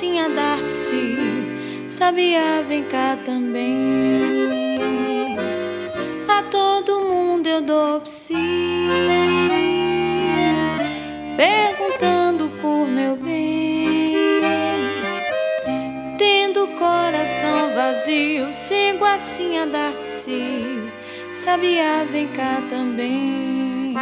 sigo assim dar-se. Sabia, vem cá também. A todo mundo eu dou psi. Perguntando por meu bem. Tendo coração vazio, sigo assim a dar-se. Sabia, vem cá também.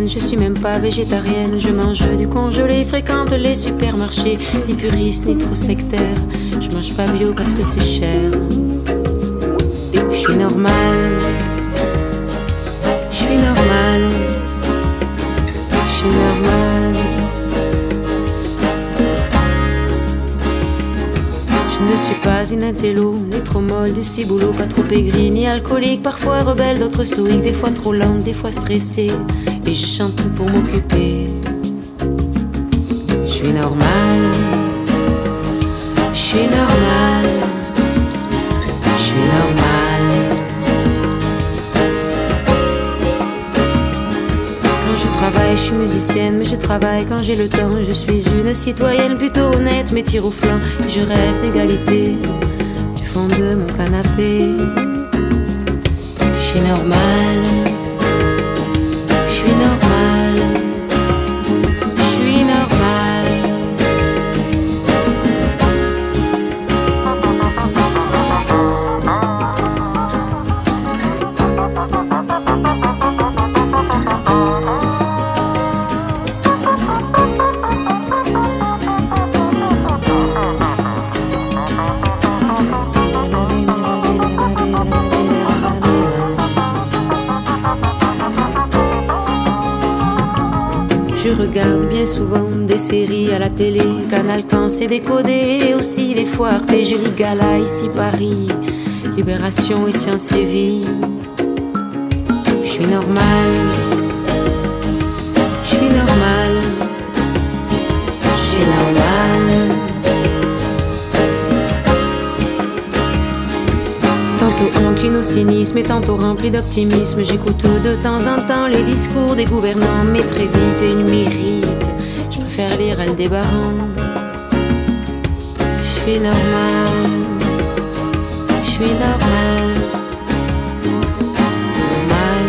Je suis même pas végétarienne. Je mange du congelé, fréquente les supermarchés, ni puriste ni trop sectaire. Je mange pas bio parce que c'est cher. Je suis normale, je suis normale, je suis normale. Je ne suis pas une intello, ni trop molle, du ciboulot, pas trop aigrie, ni alcoolique, parfois rebelle, d'autres stoïque, des fois trop lente, des fois stressée. Et je chante pour m'occuper. Je suis normale, je suis normale, je suis normale. Quand je travaille, je suis musicienne, mais je travaille quand j'ai le temps. Je suis une citoyenne plutôt honnête, mais tire au flanc. Je rêve d'égalité du fond de mon canapé. Je suis normale, la télé, Canal quand c'est décodé, aussi des foires, tes jolis galas, ici Paris, Libération et Sciences et Vie. Je suis normal, je suis normal, je suis normal. Tantôt encline au cynisme et tantôt rempli d'optimisme. J'écoute de temps en temps les discours des gouvernants, mais très vite une mérite. Je préfère lire Aldébaran. Je suis normal, je suis normal. Normal.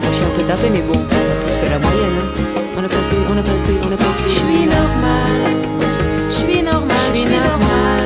Moi, je suis un peu tapé, mais bon, plus que la moyenne. hein. On n'a pas plus, on n'a pas plus, on n'a pas plus. Je suis normal, je suis normal, je suis normal.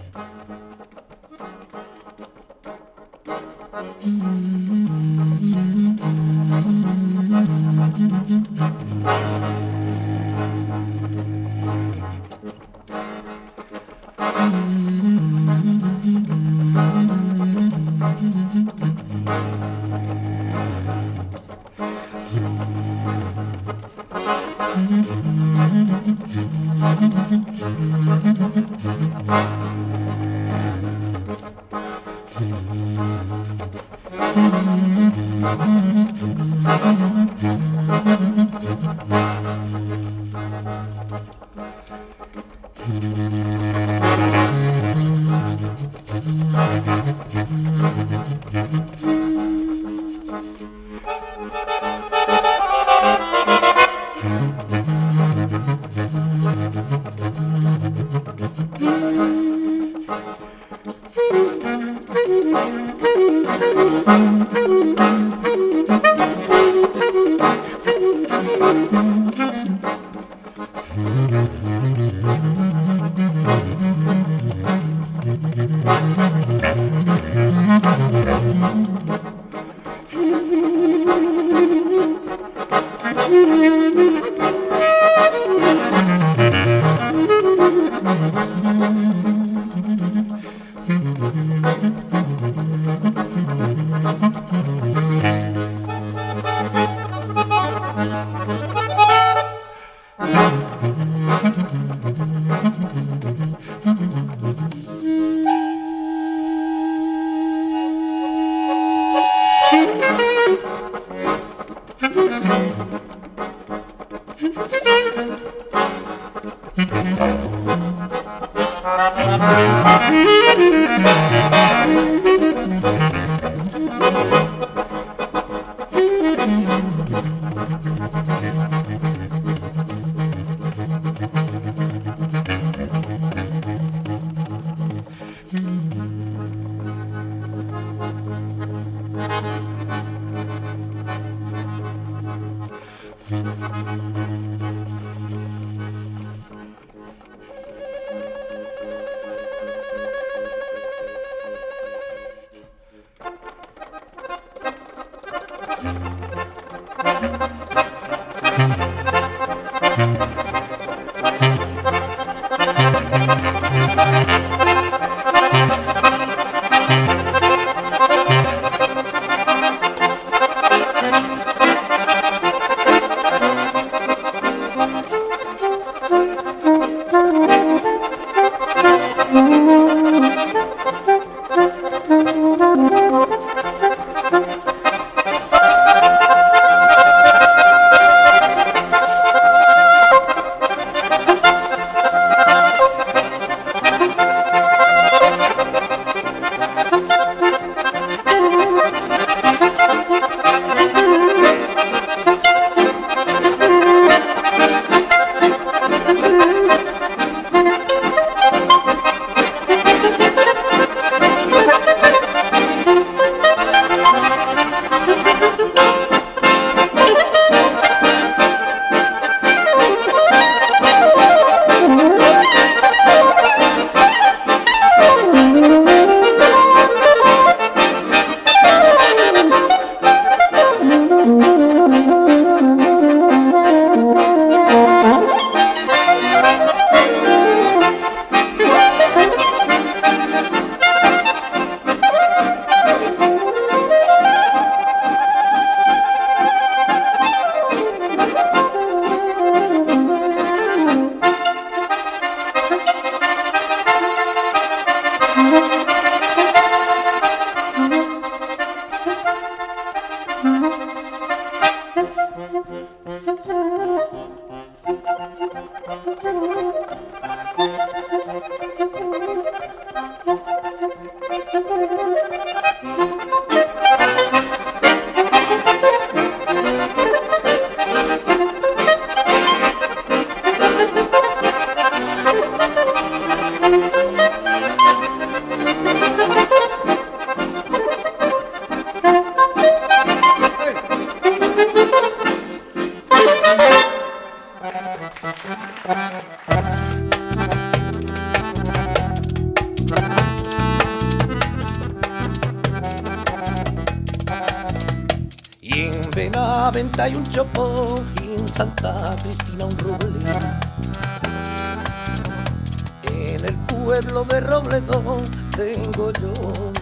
pueblo de Robledo tengo yo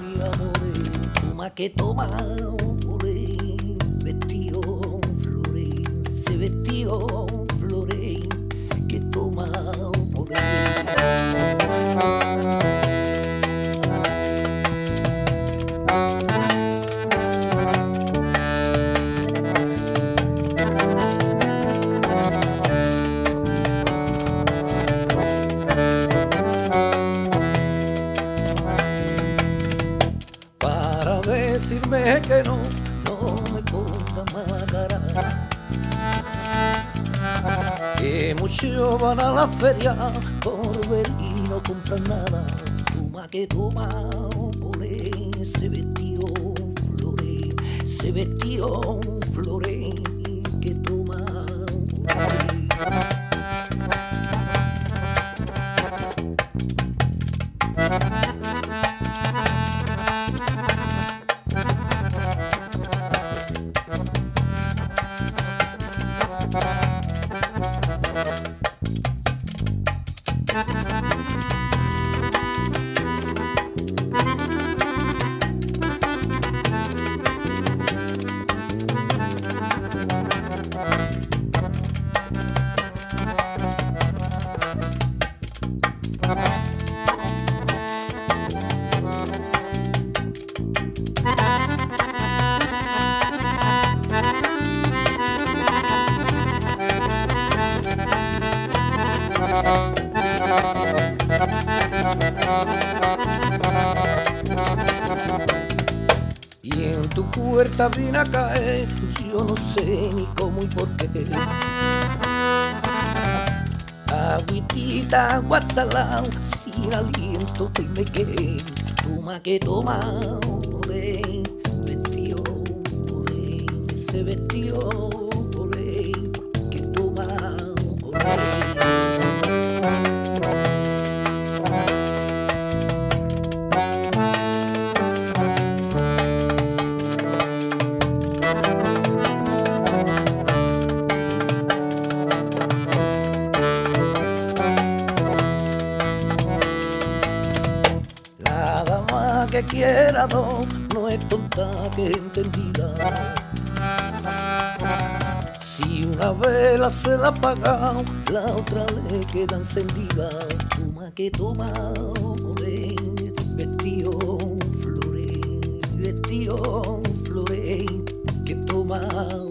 mi amor, toma que toma, vestido flore, se vestido flore, que toma, que Muchos van a la feria por ver y no compran nada. Toma que toma, ole, se vestió flore, se vestió flore, que toma, Y en tu puerta vine a caer, yo no sé ni cómo y por qué. Agüitita, guasalao, sin aliento, dime que toma que toma, ven, vestido, ven, ese vestido. No es tonta que entendida. Si una vela se la apaga, la otra le queda encendida. Toma que toma, vestido flore, vestido flore, que toma.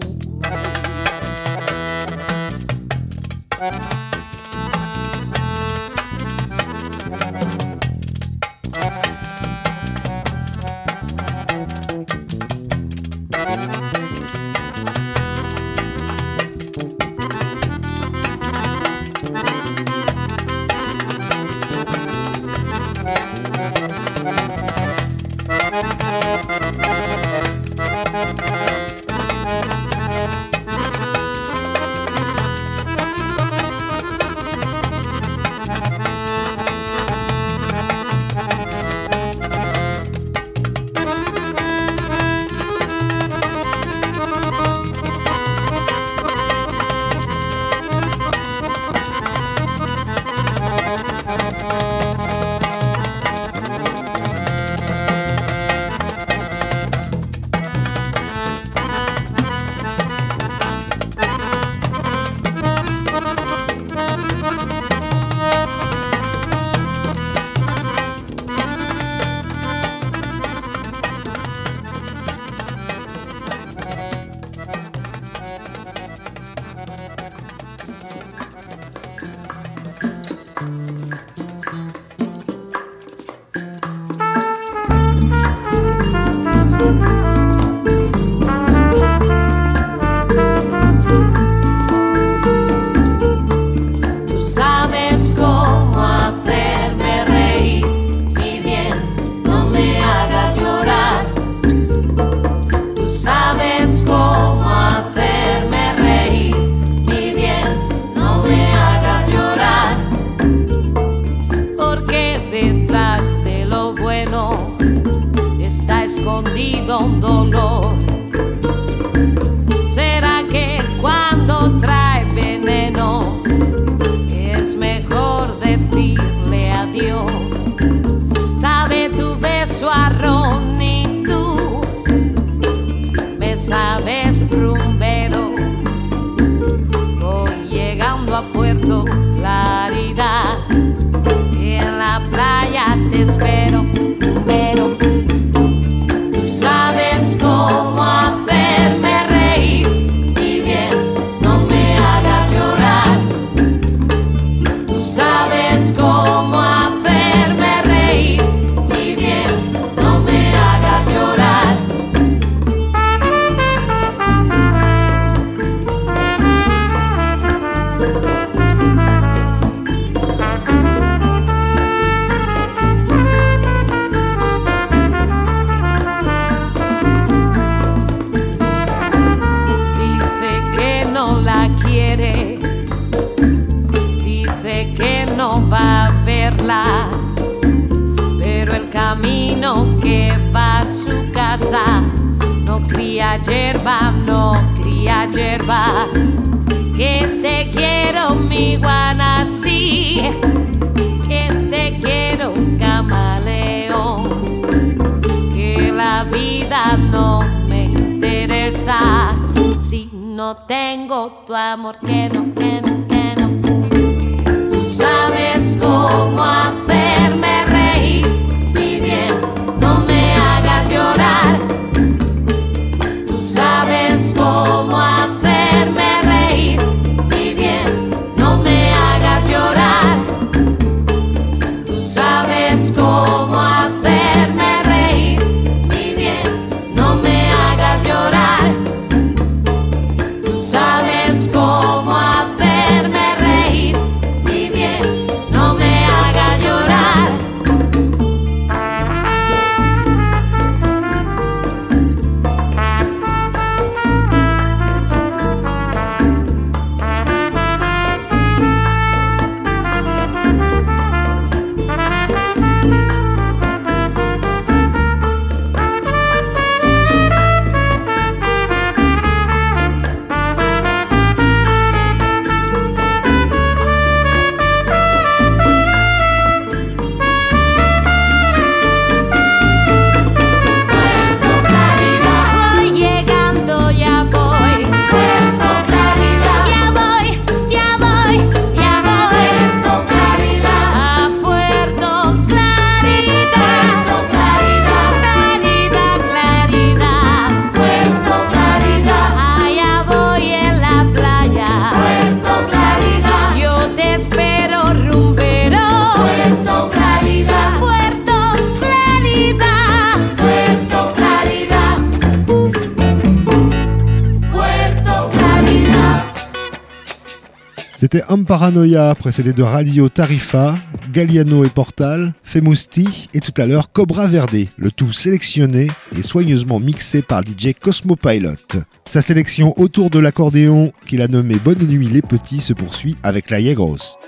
Homme Paranoia, précédé de Radio Tarifa, Galliano et Portal, Femusti et tout à l'heure Cobra Verde, le tout sélectionné et soigneusement mixé par DJ Cosmopilot. Sa sélection autour de l'accordéon qu'il a nommé Bonne nuit les petits se poursuit avec la Yegros.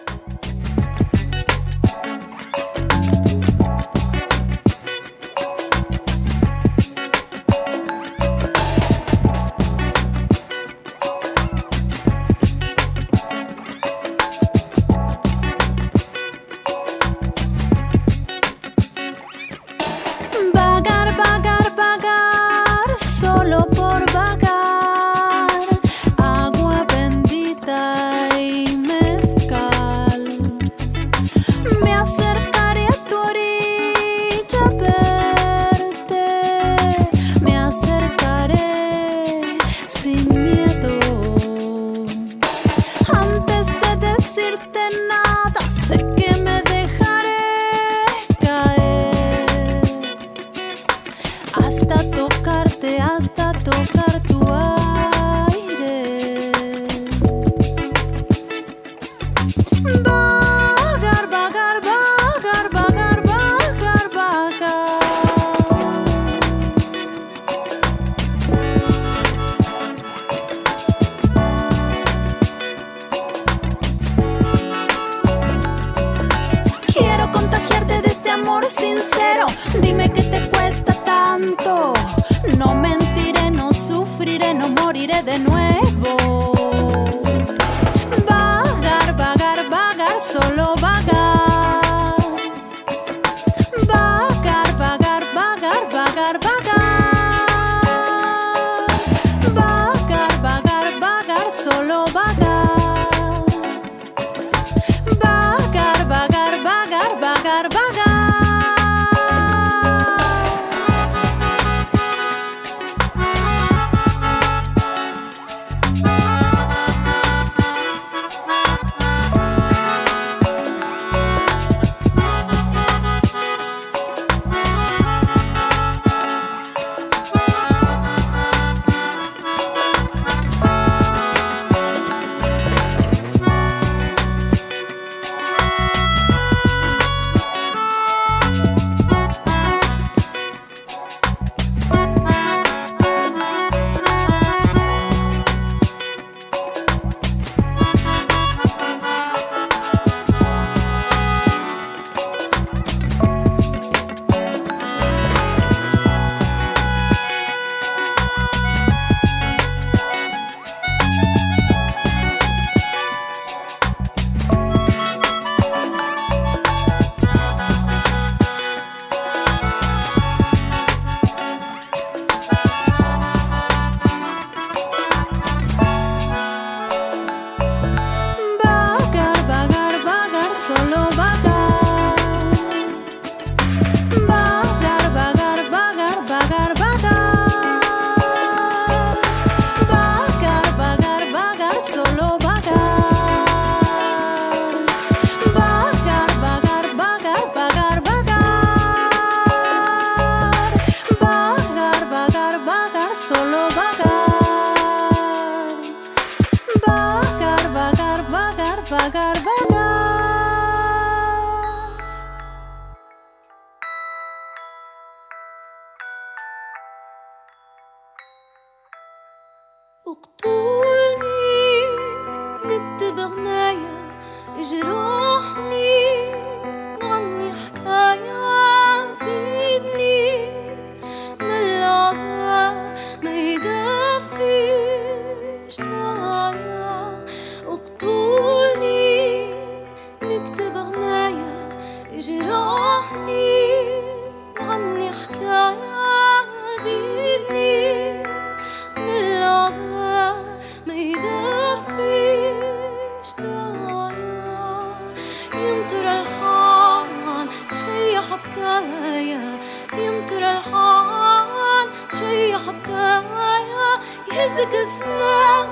يهزك اسمها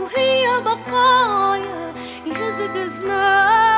وهي بقايا يهزك اسمها.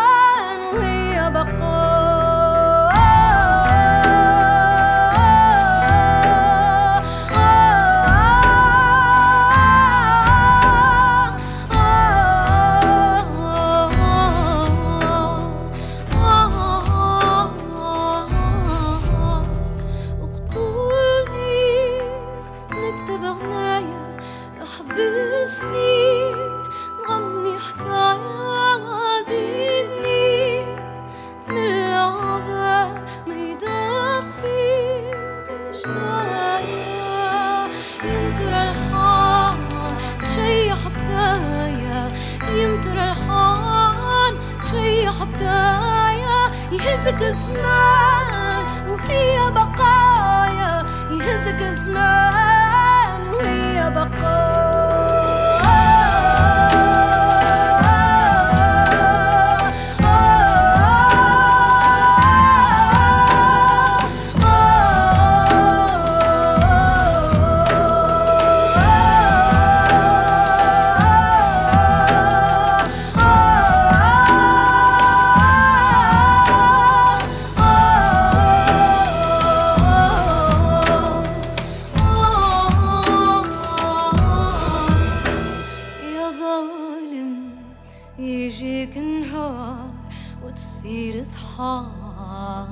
كتير ضحايا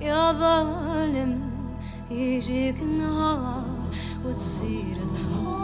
يا ظالم يجيك نهار وتصير ضحايا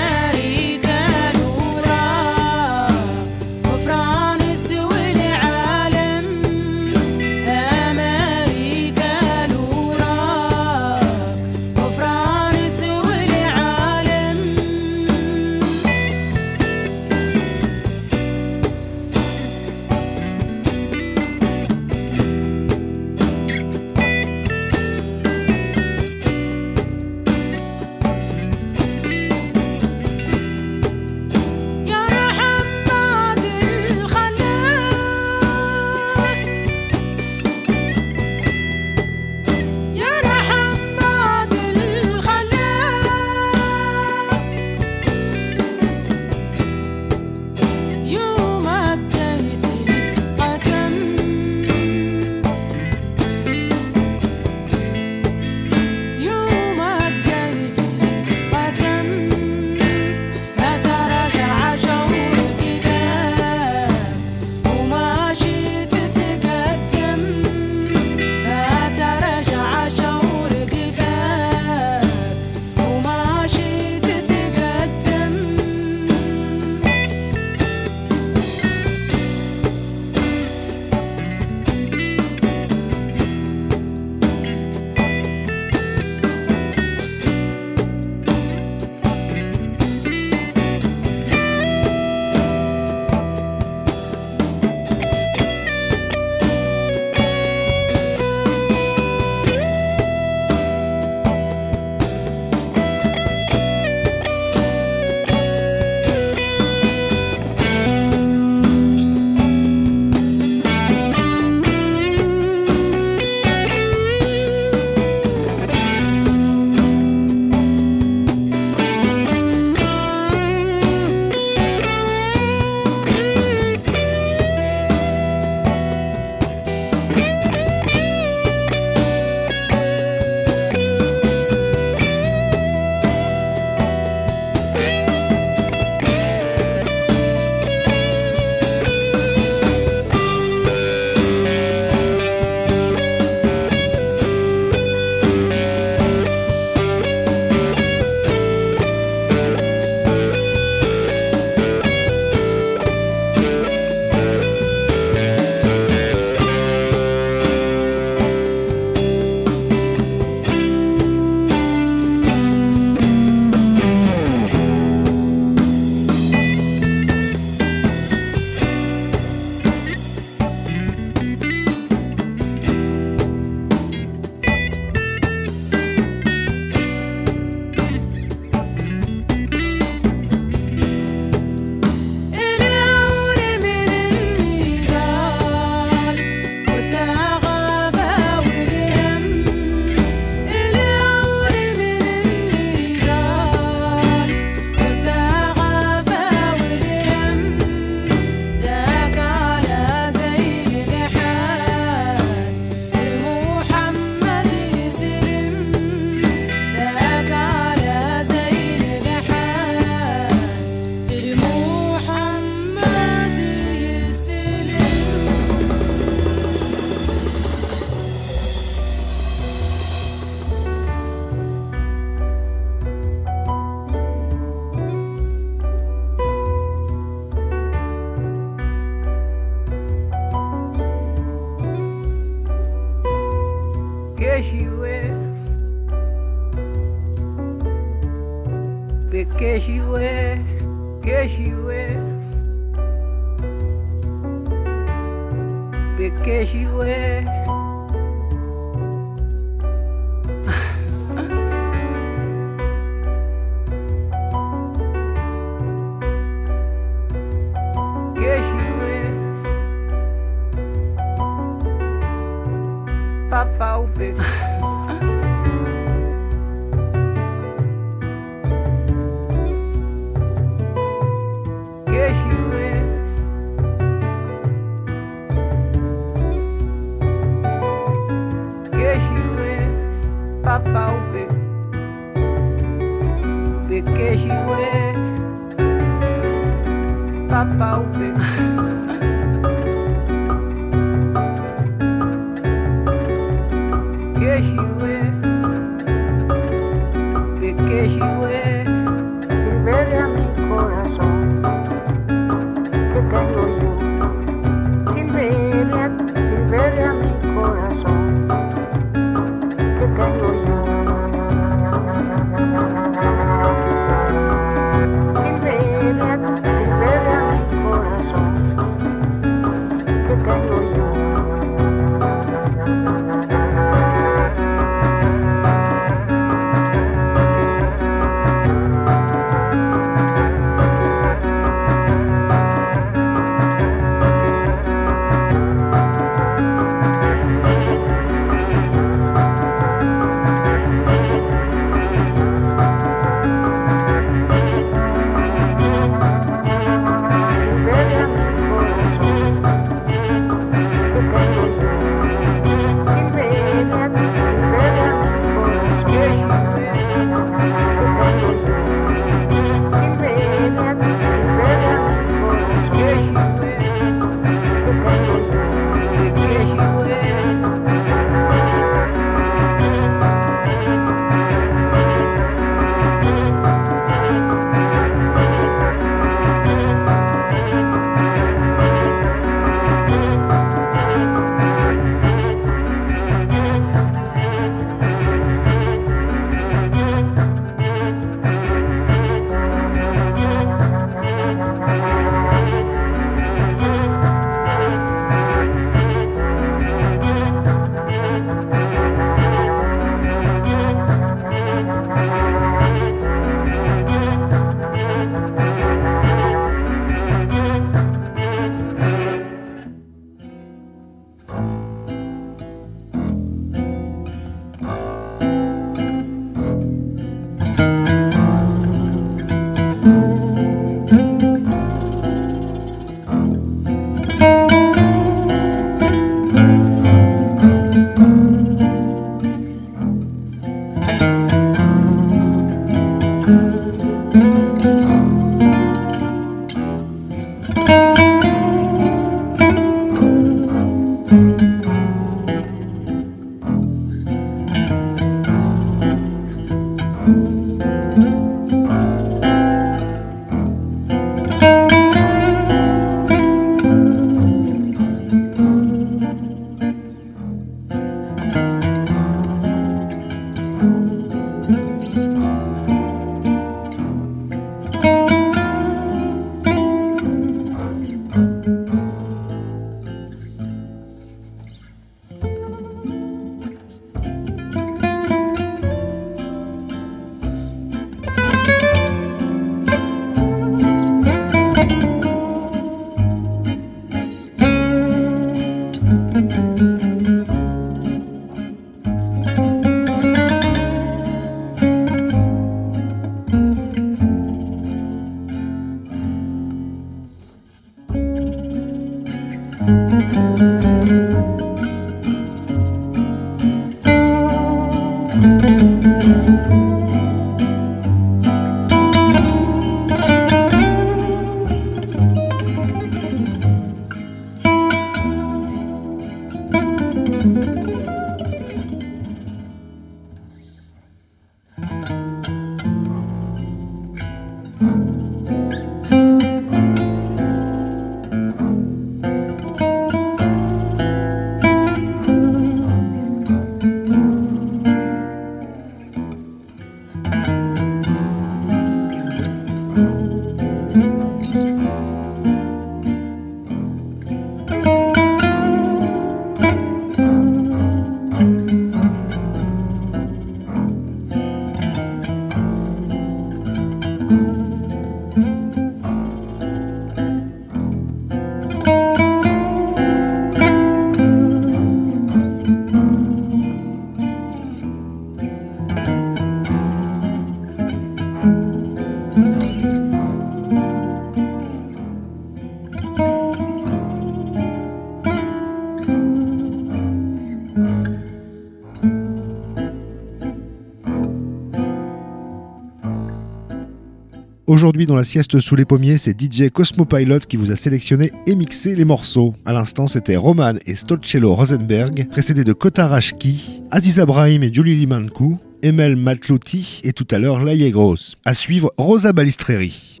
Aujourd'hui, dans la sieste sous les pommiers, c'est DJ Cosmopilot qui vous a sélectionné et mixé les morceaux. À l'instant, c'était Roman et Stolcello Rosenberg, précédés de Kotarashki, Aziz Abrahim et Julie Limankou, Emel Matlouti et tout à l'heure Laïe Gross. À suivre Rosa Balistreri.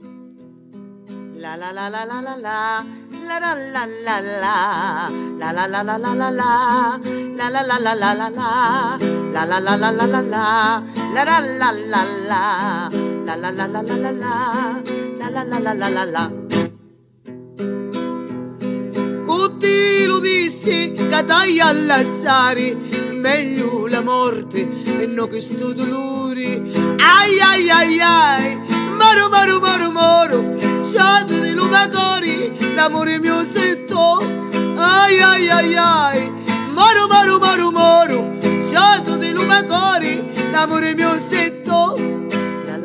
La la la la la la la. La la la la la la la. La la Tutti lo dissi che dai all'assari meglio la morte e non che sto dolore ai ai ai ai maro maro maro maro sciato di lumacori l'amore mio setto ai ai ai ai maro maro maro maro sciato di lumacori l'amore mio setto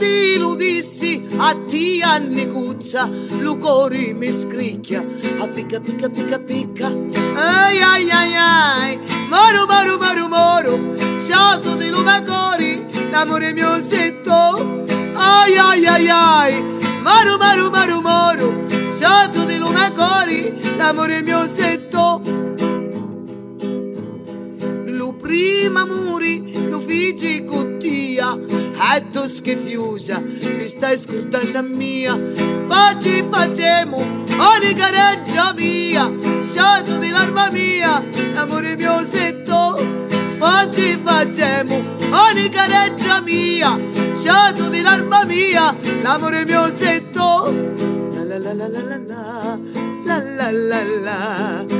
la la la tutti lo dissi a ti anni cuzza lo cuore mi scricchia a picca picca picca picca. Ai ai ai ai moro moro moro moro sciato di lumacori l'amore mio setto ai ai ai ai maru maru maru maru sciato di lumacori l'amore mio setto lo prima muri lo figi cottia etto schifiusa che stai scrutando a mia. Oggi facciamo ogni gareggia mia sciato di l'arma mia l'amore mio setto. Oggi facciamo ogni gareggia mia sciato di l'arma mia l'amore mio setto. La la la la la la la la la la la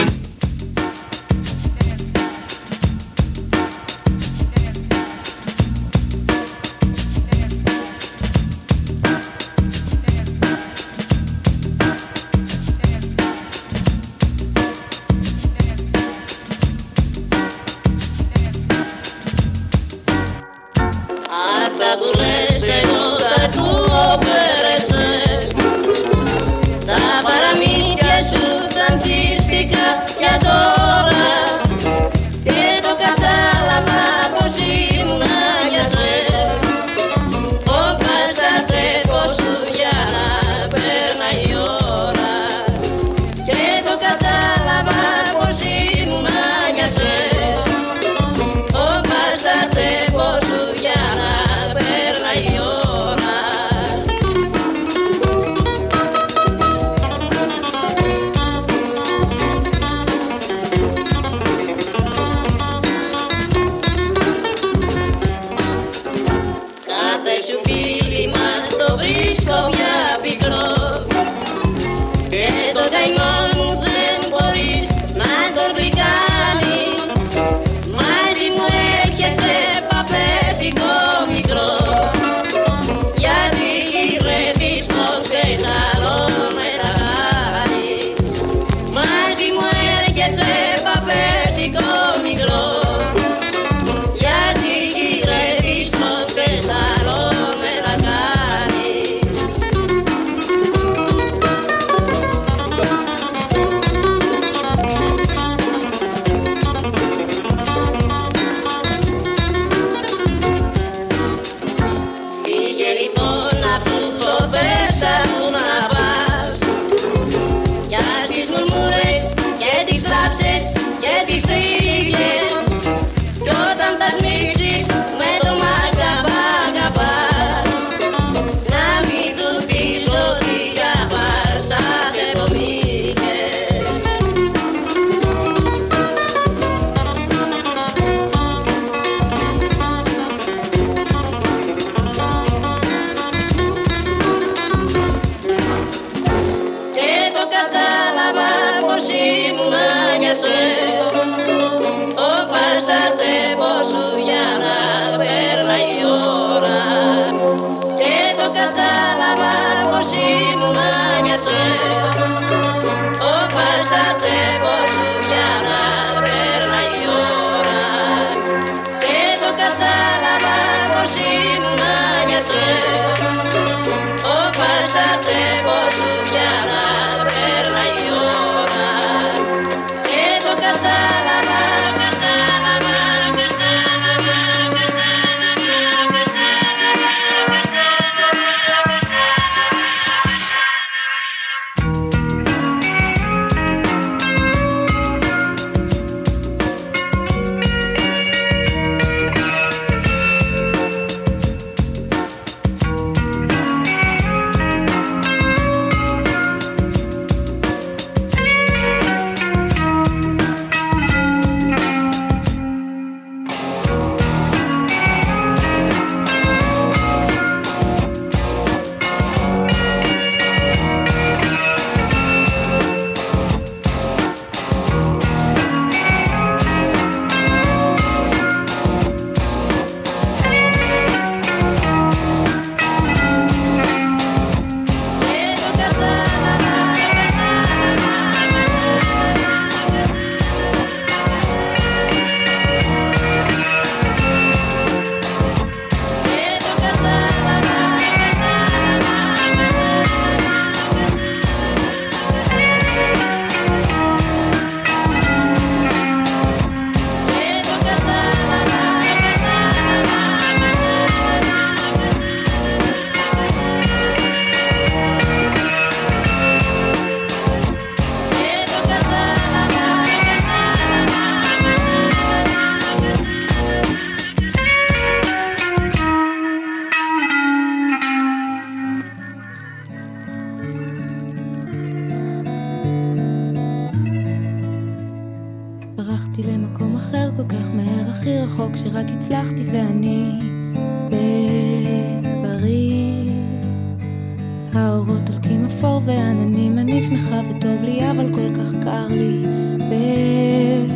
ועננים, אני שמחה וטוב לי, אבל כל כך קר לי בפריז.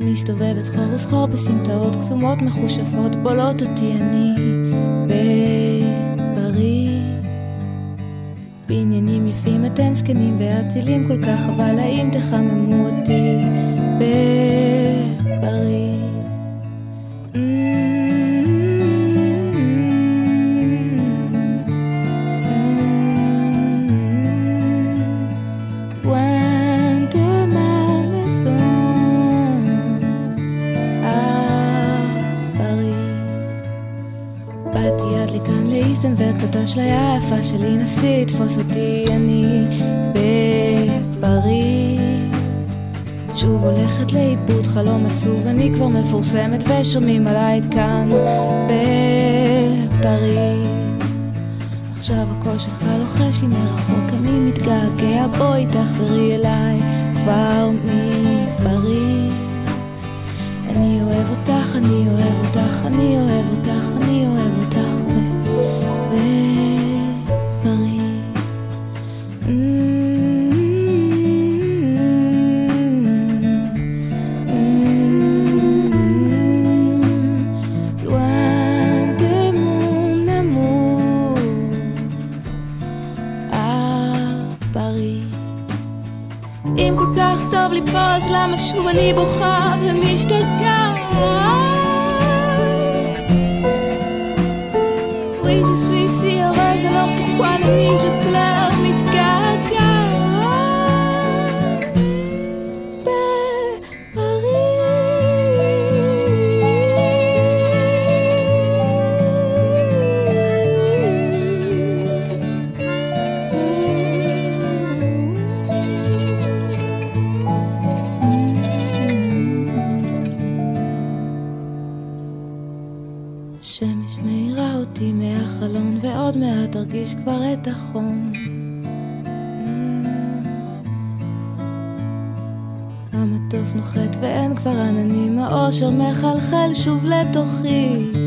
מסתובבת סחור וסחור בסמטאות קסומות מחושפות, בולעות אותי אני בפריז. בניינים יפים אתם זקנים ואצילים כל כך, אבל האם תחממו אותי בפריז? האשליה היפה שלי, נסי לתפוס אותי, אני בפריז. שוב הולכת לאיבוד חלום עצוב, אני כבר מפורסמת ושומעים עליי כאן בפריז. עכשיו הקול שלך לוחש לי מרחוק, אני מתגעגע, בואי תחזרי אליי כבר מפריז. אני אוהב אותך, אני אוהב אותך, אני אוהב אותך, אני אוהב אותך. האושר מחלחל שוב לתוכי.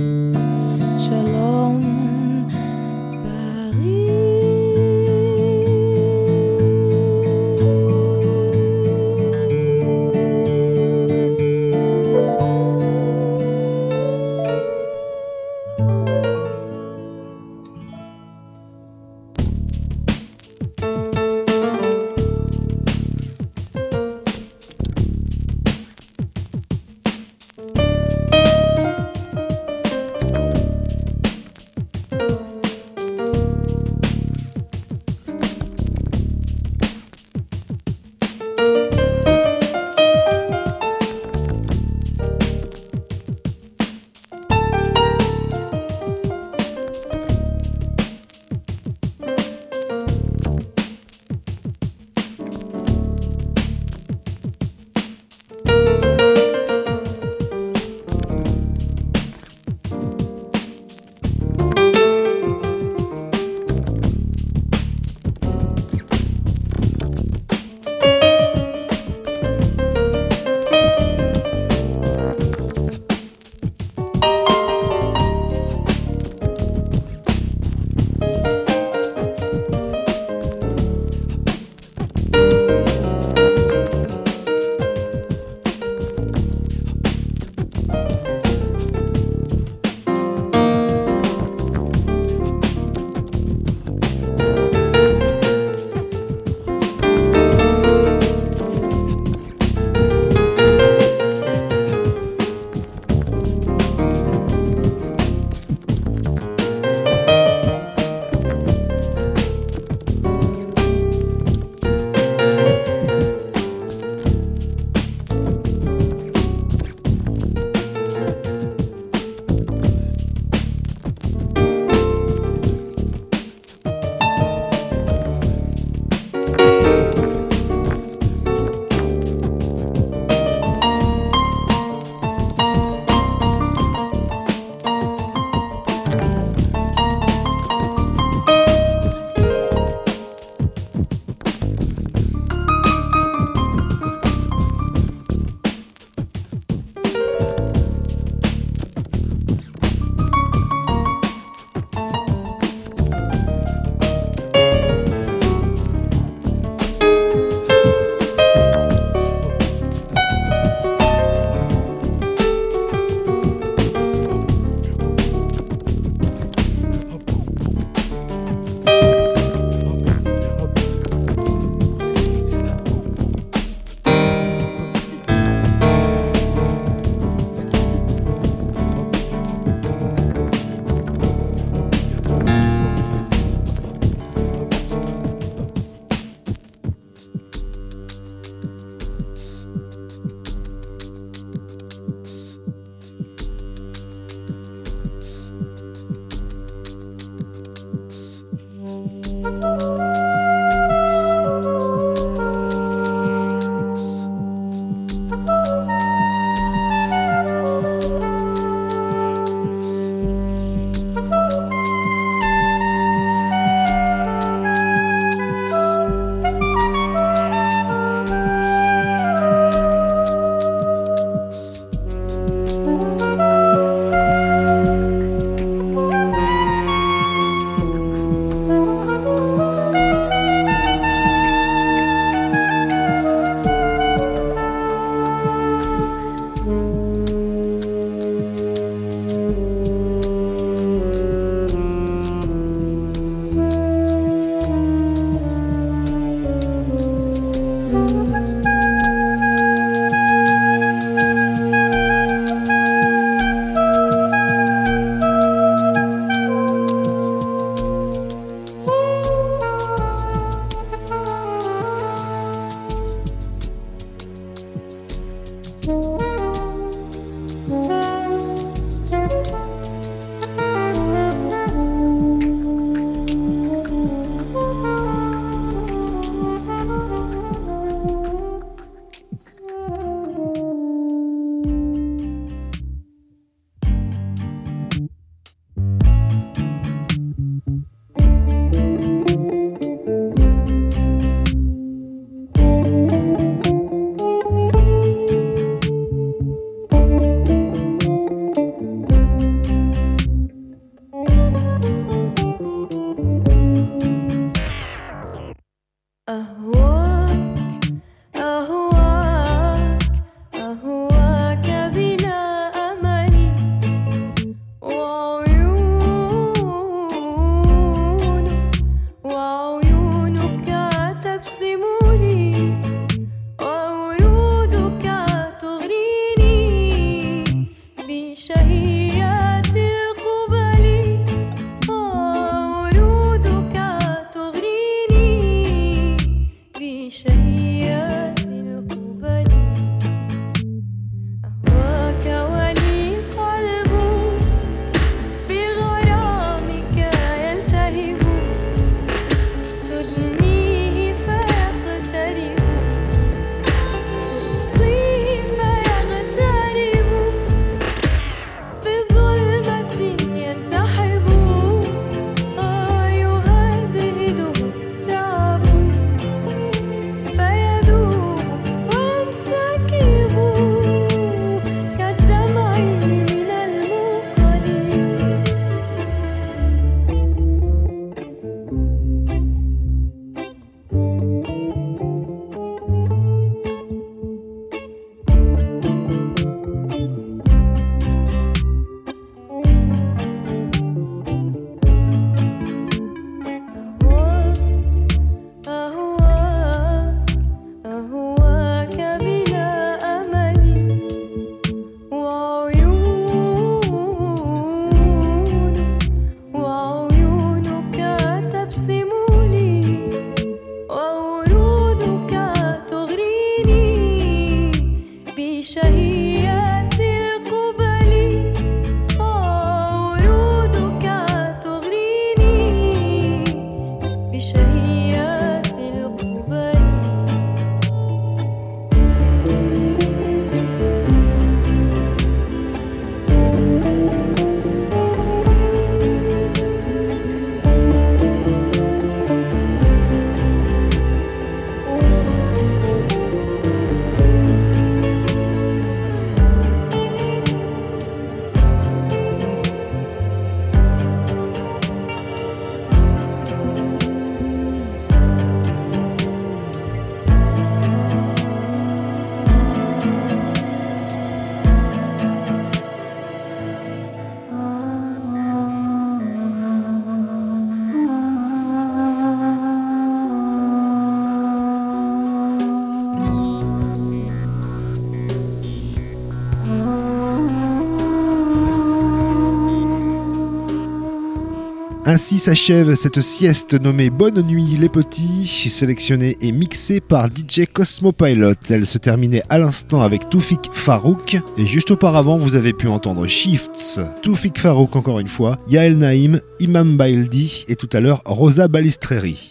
Ainsi s'achève cette sieste nommée Bonne nuit les petits, sélectionnée et mixée par DJ Cosmopilot. Elle se terminait à l'instant avec Toufik Farouk et juste auparavant vous avez pu entendre Shifts, Toufik Farouk encore une fois, Yael Naïm, Imam Baildi et tout à l'heure Rosa Balistreri.